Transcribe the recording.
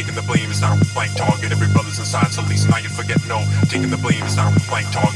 taking the blame. is not a blank target. Every brother's inside, so at least now you forget. No, taking the blame. is not a blank target.